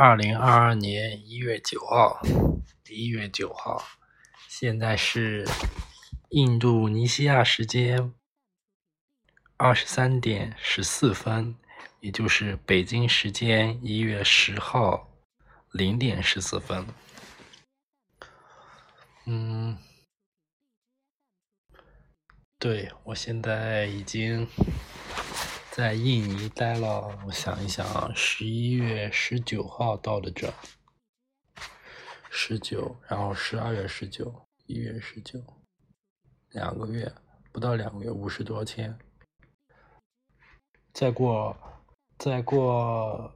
二零二二年一月九号，一月九号，现在是印度尼西亚时间二十三点十四分，也就是北京时间一月十号零点十四分。嗯，对我现在已经。在印尼待了，我想一想啊，十一月十九号到的这，十九，然后十二月十九，一月十九，两个月，不到两个月，五十多天，再过，再过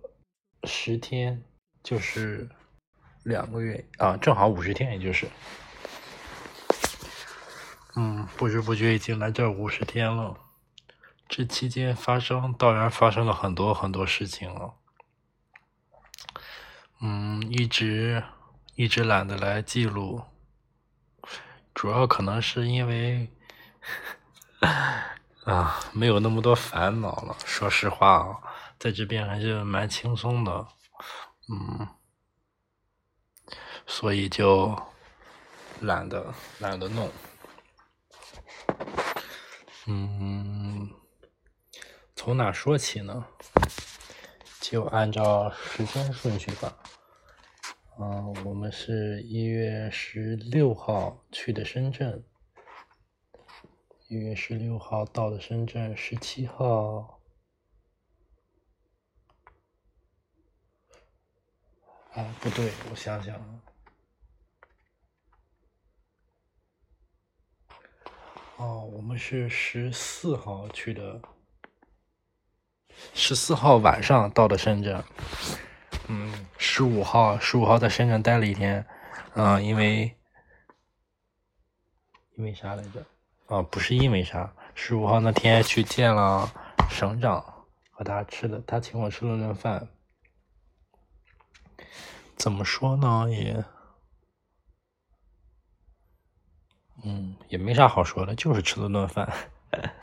十天就是两个月啊，正好五十天，也就是，嗯，不知不觉已经来这五十天了。这期间发生，当然发生了很多很多事情了。嗯，一直一直懒得来记录，主要可能是因为 啊，没有那么多烦恼了。说实话啊，在这边还是蛮轻松的，嗯，所以就懒得懒得弄，嗯。从哪说起呢？就按照时间顺序吧。嗯，我们是一月十六号去的深圳，一月十六号到的深圳，十七号。啊，不对，我想想。哦，我们是十四号去的。十四号晚上到的深圳，嗯，十五号十五号在深圳待了一天，嗯，因为因为啥来着？啊，不是因为啥，十五号那天去见了省长，和他吃的，他请我吃了顿饭。怎么说呢？也，嗯，也没啥好说的，就是吃了顿饭，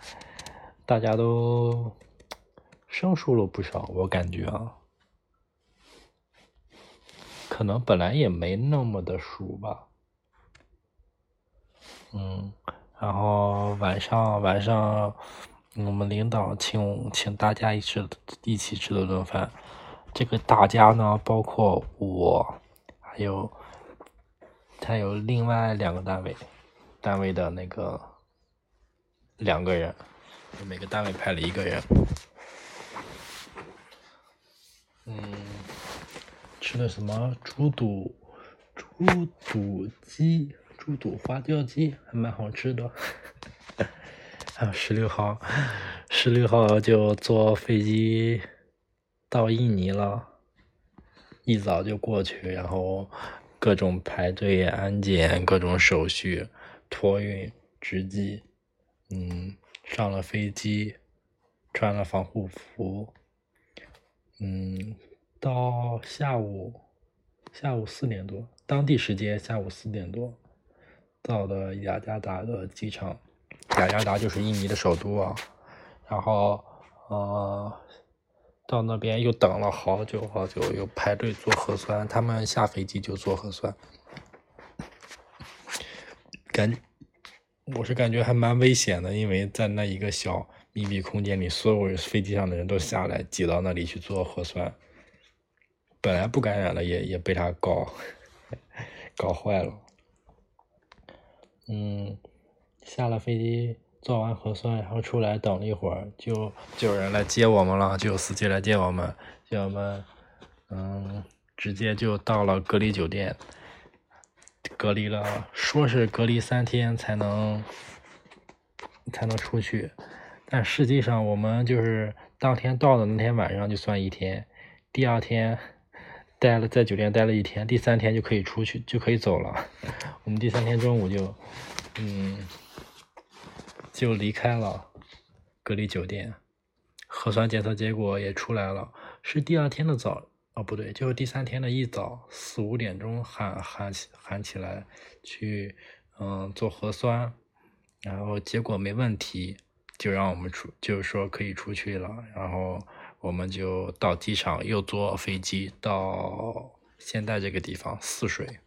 大家都。生疏了不少，我感觉啊，可能本来也没那么的熟吧。嗯，然后晚上晚上，我们领导请请大家一起一起吃了顿饭。这个大家呢，包括我，还有还有另外两个单位单位的那个两个人，每个单位派了一个人。嗯，吃的什么猪肚、猪肚鸡、猪肚花雕鸡，还蛮好吃的。还有十六号，十六号就坐飞机到印尼了，一早就过去，然后各种排队安检，各种手续，托运、值机，嗯，上了飞机，穿了防护服。嗯，到下午下午四点多，当地时间下午四点多到的雅加达的机场，雅加达就是印尼的首都啊。然后呃，到那边又等了好久好久，又排队做核酸。他们下飞机就做核酸，感我是感觉还蛮危险的，因为在那一个小。密闭空间里，所有飞机上的人都下来，挤到那里去做核酸。本来不感染的，也也被他搞搞坏了。嗯，下了飞机做完核酸，然后出来等了一会儿，就就有人来接我们了，就有司机来接我们，接我们，嗯，直接就到了隔离酒店，隔离了，说是隔离三天才能才能出去。但实际上，我们就是当天到的那天晚上就算一天，第二天待了在酒店待了一天，第三天就可以出去就可以走了。我们第三天中午就，嗯，就离开了隔离酒店，核酸检测结果也出来了，是第二天的早，哦不对，就是第三天的一早四五点钟喊喊起喊起来去，嗯，做核酸，然后结果没问题。就让我们出，就是说可以出去了。然后我们就到机场又坐飞机到现在这个地方泗水。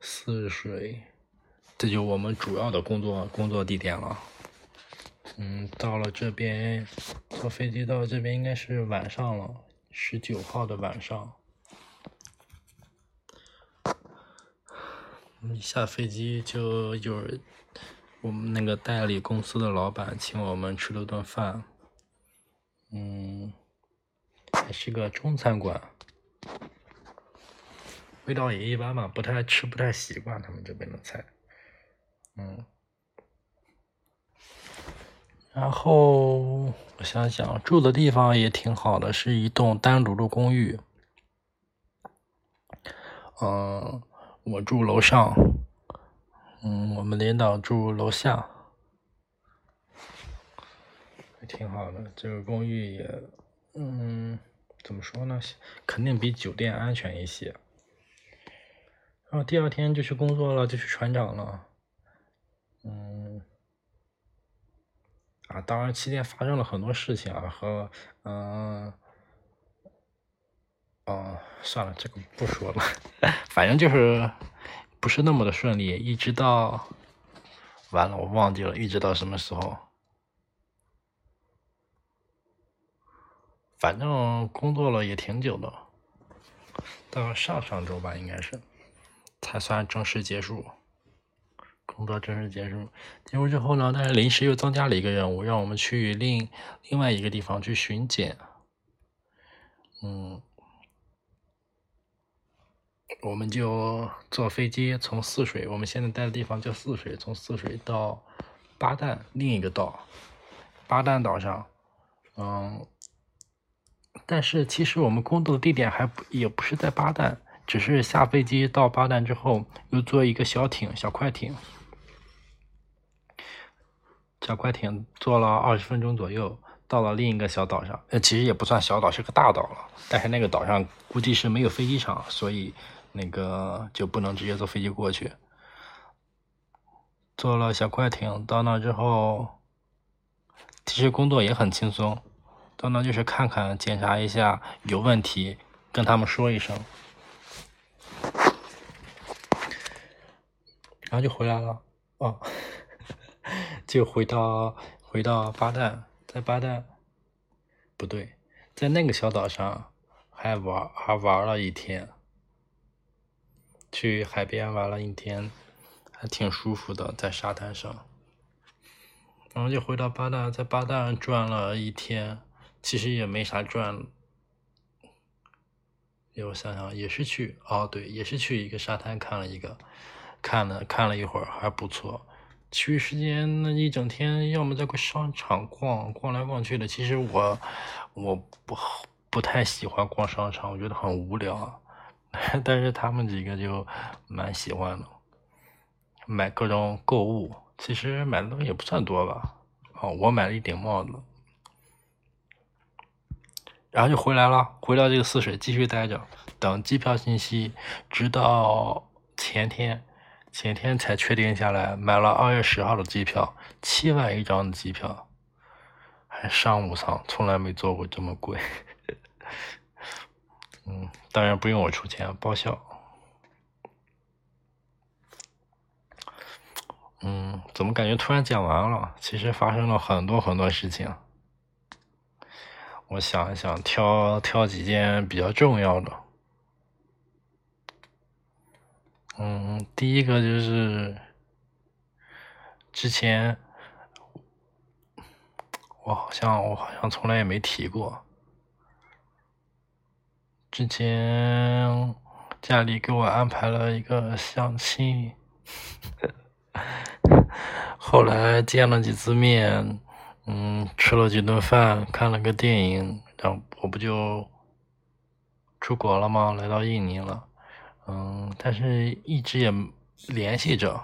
泗水，这就我们主要的工作工作地点了。嗯，到了这边坐飞机到这边应该是晚上了，十九号的晚上。一下飞机就有人我们那个代理公司的老板请我们吃了顿饭，嗯，还是个中餐馆，味道也一般吧，不太吃不太习惯他们这边的菜，嗯，然后我想想住的地方也挺好的，是一栋单独的公寓，嗯。我住楼上，嗯，我们领导住楼下，还挺好的。这个公寓也，嗯，怎么说呢？肯定比酒店安全一些。然后第二天就去工作了，就去船长了。嗯，啊，当然期间发生了很多事情啊，和嗯。哦，算了，这个不说了。反正就是不是那么的顺利，一直到完了，我忘记了，一直到什么时候？反正工作了也挺久的，到上上周吧，应该是才算正式结束。工作正式结束，结束之后呢，但是临时又增加了一个任务，让我们去另另外一个地方去巡检。嗯。我们就坐飞机从泗水，我们现在待的地方叫泗水，从泗水到巴旦另一个岛，巴旦岛上，嗯，但是其实我们工作的地点还不也不是在巴旦，只是下飞机到巴旦之后，又坐一个小艇、小快艇，小快艇坐了二十分钟左右，到了另一个小岛上，呃，其实也不算小岛，是个大岛了，但是那个岛上估计是没有飞机场，所以。那个就不能直接坐飞机过去，坐了小快艇到那之后，其实工作也很轻松，到那就是看看检查一下有问题，跟他们说一声，然后就回来了，哦，就回到回到巴旦，在巴旦，不对，在那个小岛上还玩还玩了一天。去海边玩了一天，还挺舒服的，在沙滩上。然后就回到巴大，在巴大转了一天，其实也没啥转。我想想，也是去哦，对，也是去一个沙滩看了一个，看了看了一会儿，还不错。其余时间那一整天，要么在个商场逛逛来逛去的。其实我我不不太喜欢逛商场，我觉得很无聊。但是他们几个就蛮喜欢的，买各种购物，其实买的东西也不算多吧。哦，我买了一顶帽子，然后就回来了，回到这个泗水继续待着，等机票信息，直到前天，前天才确定下来，买了二月十号的机票，七万一张的机票，还商务舱，从来没坐过这么贵。嗯，当然不用我出钱，报销。嗯，怎么感觉突然讲完了？其实发生了很多很多事情。我想一想，挑挑几件比较重要的。嗯，第一个就是之前我好像我好像从来也没提过。之前家里给我安排了一个相亲，后来见了几次面，嗯，吃了几顿饭，看了个电影，然后我不就出国了吗？来到印尼了，嗯，但是一直也联系着，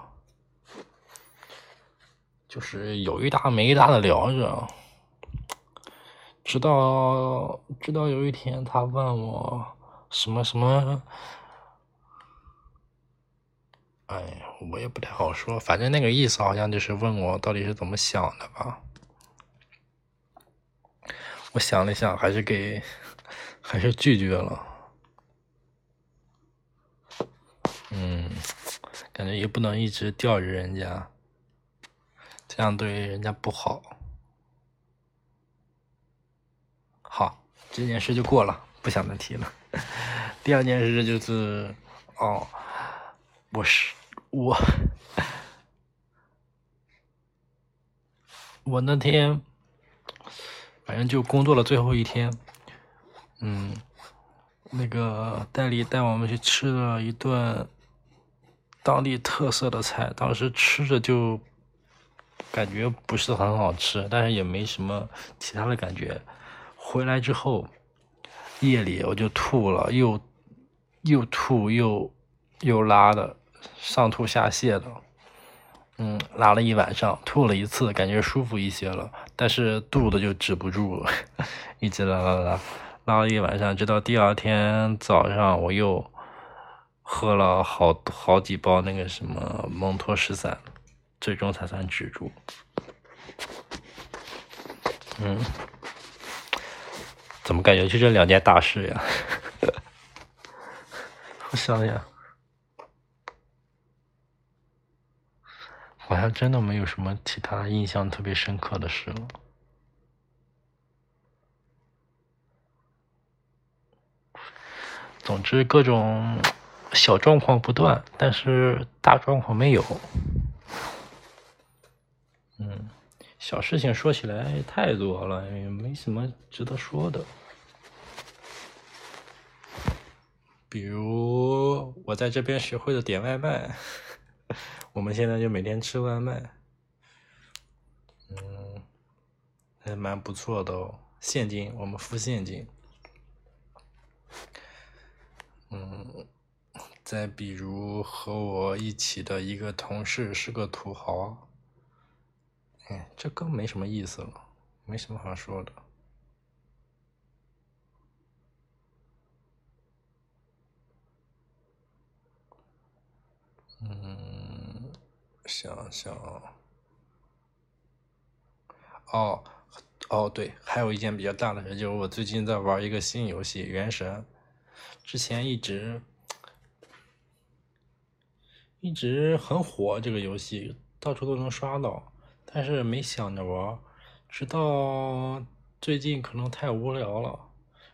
就是有一搭没一搭的聊着。直到直到有一天，他问我什么什么，哎呀，我也不太好说，反正那个意思好像就是问我到底是怎么想的吧。我想了想，还是给，还是拒绝了。嗯，感觉也不能一直吊着人家，这样对人家不好。好，这件事就过了，不想再提了。第二件事就是，哦，我是我，我那天。反正就工作了最后一天，嗯，那个代理带我们去吃了一顿当地特色的菜，当时吃着就感觉不是很好吃，但是也没什么其他的感觉。回来之后，夜里我就吐了，又又吐又又拉的，上吐下泻的。嗯，拉了一晚上，吐了一次，感觉舒服一些了，但是肚子就止不住了，一直拉拉拉，拉了一晚上，直到第二天早上，我又喝了好好几包那个什么蒙脱石散，最终才算止住。嗯，怎么感觉就这两件大事呀？我想想。好像真的没有什么其他印象特别深刻的事了。总之，各种小状况不断，但是大状况没有。嗯，小事情说起来太多了，也没什么值得说的。比如我在这边学会了点外卖。我们现在就每天吃外卖，嗯，还蛮不错的哦。现金，我们付现金。嗯，再比如和我一起的一个同事是个土豪，哎，这更没什么意思了，没什么好说的。嗯想想，哦，哦，对，还有一件比较大的事，就是我最近在玩一个新游戏《原神》，之前一直一直很火，这个游戏到处都能刷到，但是没想着玩，直到最近可能太无聊了，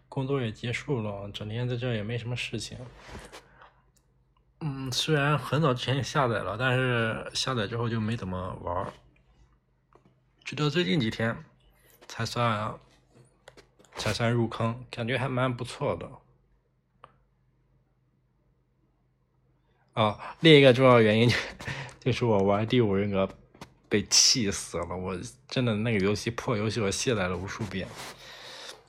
工作也结束了，整天在这也没什么事情。嗯，虽然很早之前下载了，但是下载之后就没怎么玩直到最近几天才算才算入坑，感觉还蛮不错的。啊，另一个重要原因 就是我玩《第五人格》被气死了，我真的那个游戏破游戏我卸载了无数遍。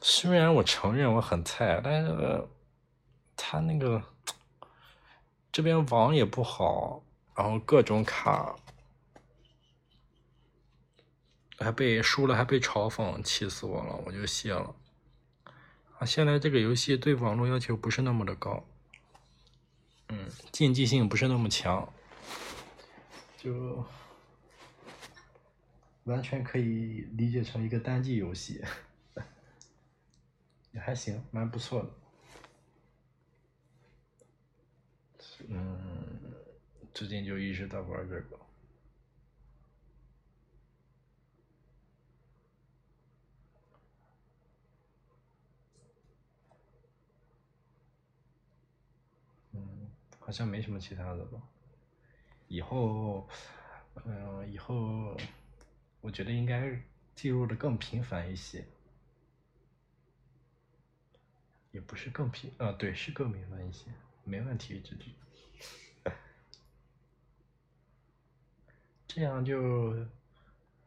虽然我承认我很菜，但是他那个。这边网也不好，然后各种卡，还被输了还被嘲讽，气死我了，我就卸了。啊，现在这个游戏对网络要求不是那么的高，嗯，竞技性不是那么强，就完全可以理解成一个单机游戏，也还行，蛮不错的。嗯，最近就一直在玩这个。嗯，好像没什么其他的吧。以后，嗯，以后我觉得应该记录的更频繁一些。也不是更频，啊，对，是更频繁一些，没问题，这这。这样就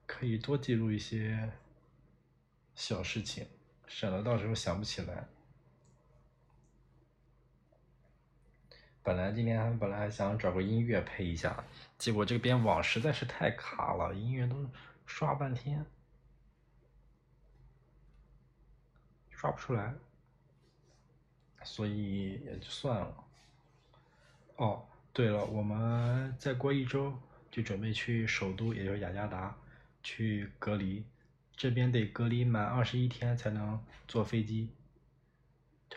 可以多记录一些小事情，省得到时候想不起来。本来今天本来还想找个音乐配一下，结果这边网实在是太卡了，音乐都刷半天，刷不出来，所以也就算了。哦，对了，我们再过一周就准备去首都，也就是雅加达去隔离，这边得隔离满二十一天才能坐飞机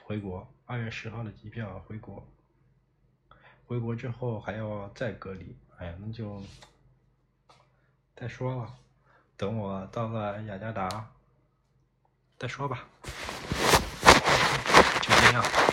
回国，二月十号的机票回国。回国之后还要再隔离，哎呀，那就再说了。等我到了雅加达再说吧。就这样。